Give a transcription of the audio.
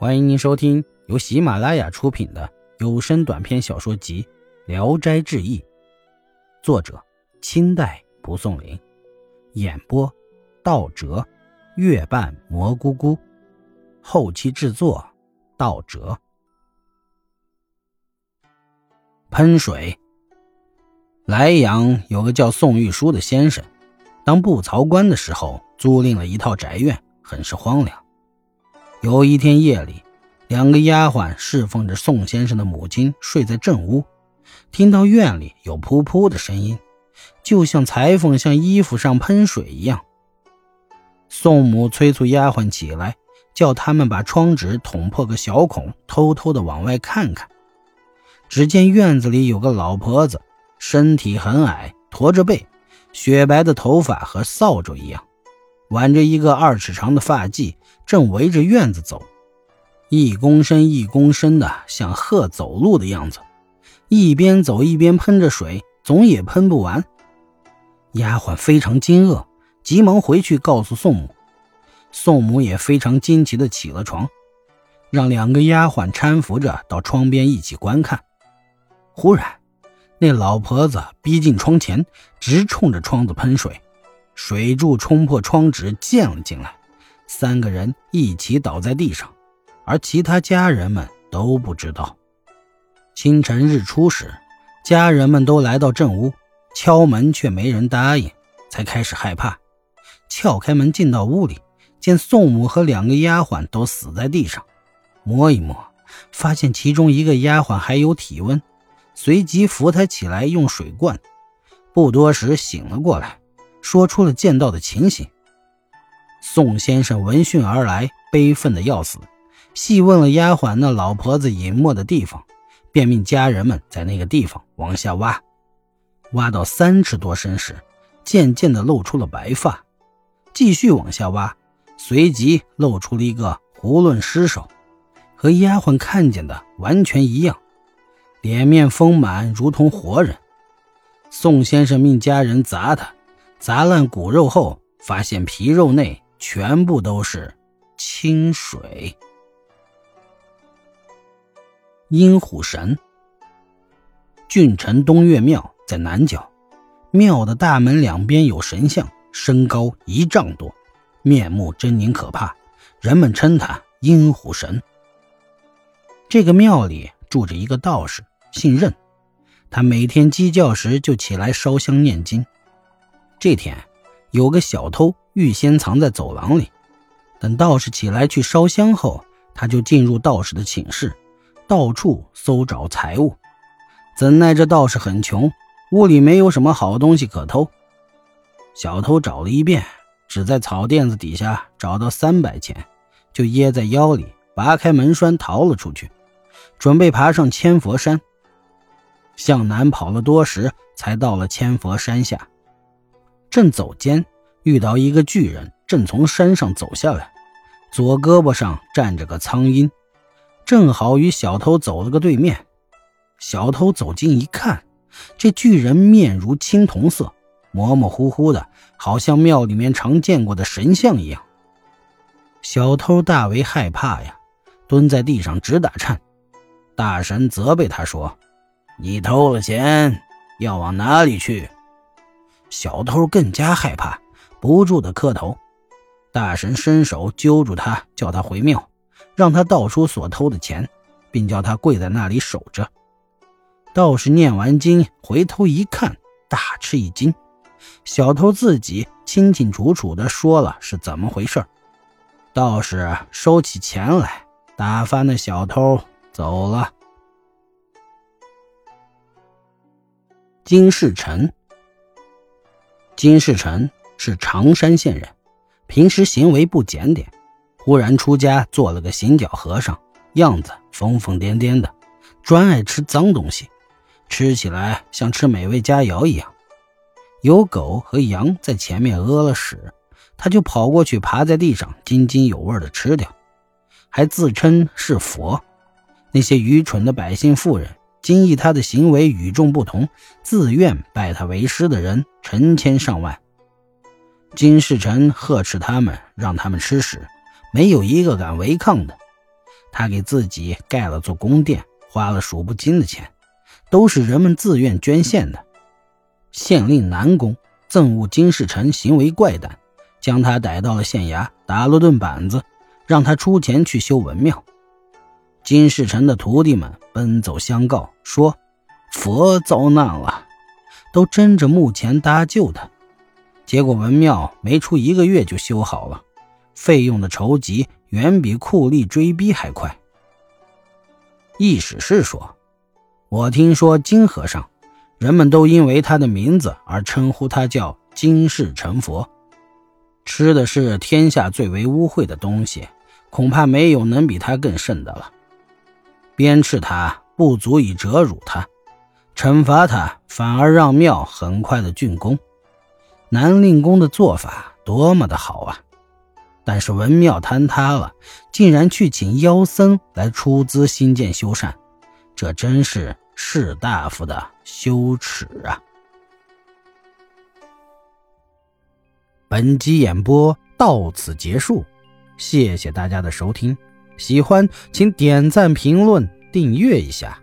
欢迎您收听由喜马拉雅出品的有声短篇小说集《聊斋志异》，作者清代蒲松龄，演播道哲、月半蘑菇菇，后期制作道哲。喷水。莱阳有个叫宋玉书的先生，当布曹官的时候，租赁了一套宅院，很是荒凉。有一天夜里，两个丫鬟侍奉着宋先生的母亲睡在正屋，听到院里有噗噗的声音，就像裁缝向衣服上喷水一样。宋母催促丫鬟起来，叫他们把窗纸捅破个小孔，偷偷的往外看看。只见院子里有个老婆子，身体很矮，驼着背，雪白的头发和扫帚一样。挽着一个二尺长的发髻，正围着院子走，一躬身一躬身的，像鹤走路的样子，一边走一边喷着水，总也喷不完。丫鬟非常惊愕，急忙回去告诉宋母。宋母也非常惊奇的起了床，让两个丫鬟搀扶着到窗边一起观看。忽然，那老婆子逼近窗前，直冲着窗子喷水。水柱冲破窗纸溅了进来，三个人一起倒在地上，而其他家人们都不知道。清晨日出时，家人们都来到正屋，敲门却没人答应，才开始害怕。撬开门进到屋里，见宋母和两个丫鬟都死在地上，摸一摸，发现其中一个丫鬟还有体温，随即扶她起来用水灌，不多时醒了过来。说出了见到的情形。宋先生闻讯而来，悲愤的要死，细问了丫鬟那老婆子隐没的地方，便命家人们在那个地方往下挖。挖到三尺多深时，渐渐的露出了白发。继续往下挖，随即露出了一个囫囵尸首，和丫鬟看见的完全一样，脸面丰满，如同活人。宋先生命家人砸他。砸烂骨肉后，发现皮肉内全部都是清水。阴虎神，郡城东岳庙在南角，庙的大门两边有神像，身高一丈多，面目狰狞可怕，人们称他阴虎神。这个庙里住着一个道士，姓任，他每天鸡叫时就起来烧香念经。这天，有个小偷预先藏在走廊里，等道士起来去烧香后，他就进入道士的寝室，到处搜找财物。怎奈这道士很穷，屋里没有什么好东西可偷。小偷找了一遍，只在草垫子底下找到三百钱，就掖在腰里，拔开门栓逃了出去，准备爬上千佛山。向南跑了多时，才到了千佛山下。正走间，遇到一个巨人，正从山上走下来，左胳膊上站着个苍鹰，正好与小偷走了个对面。小偷走近一看，这巨人面如青铜色，模模糊糊的，好像庙里面常见过的神像一样。小偷大为害怕呀，蹲在地上直打颤。大神责备他说：“你偷了钱，要往哪里去？”小偷更加害怕，不住的磕头。大神伸手揪住他，叫他回庙，让他道出所偷的钱，并叫他跪在那里守着。道士念完经，回头一看，大吃一惊。小偷自己清清楚楚的说了是怎么回事。道士收起钱来，打发那小偷走了。金世成。金世臣是常山县人，平时行为不检点，忽然出家做了个行脚和尚，样子疯疯癫癫的，专爱吃脏东西，吃起来像吃美味佳肴一样。有狗和羊在前面屙了屎，他就跑过去爬在地上津津有味的吃掉，还自称是佛。那些愚蠢的百姓妇人。惊异他的行为与众不同，自愿拜他为师的人成千上万。金世臣呵斥他们，让他们吃屎，没有一个敢违抗的。他给自己盖了座宫殿，花了数不清的钱，都是人们自愿捐献的。县令南宫憎恶金世臣行为怪诞，将他逮到了县衙，打了顿板子，让他出钱去修文庙。金世成的徒弟们奔走相告说：“佛遭难了。”都争着墓前搭救他，结果文庙没出一个月就修好了，费用的筹集远比酷吏追逼还快。易史是说：“我听说金和尚，人们都因为他的名字而称呼他叫金世成佛，吃的是天下最为污秽的东西，恐怕没有能比他更甚的了。鞭笞他不足以折辱他。”惩罚他，反而让庙很快的竣工。南令公的做法多么的好啊！但是文庙坍塌了，竟然去请妖僧来出资兴建修缮，这真是士大夫的羞耻啊！本集演播到此结束，谢谢大家的收听。喜欢请点赞、评论、订阅一下。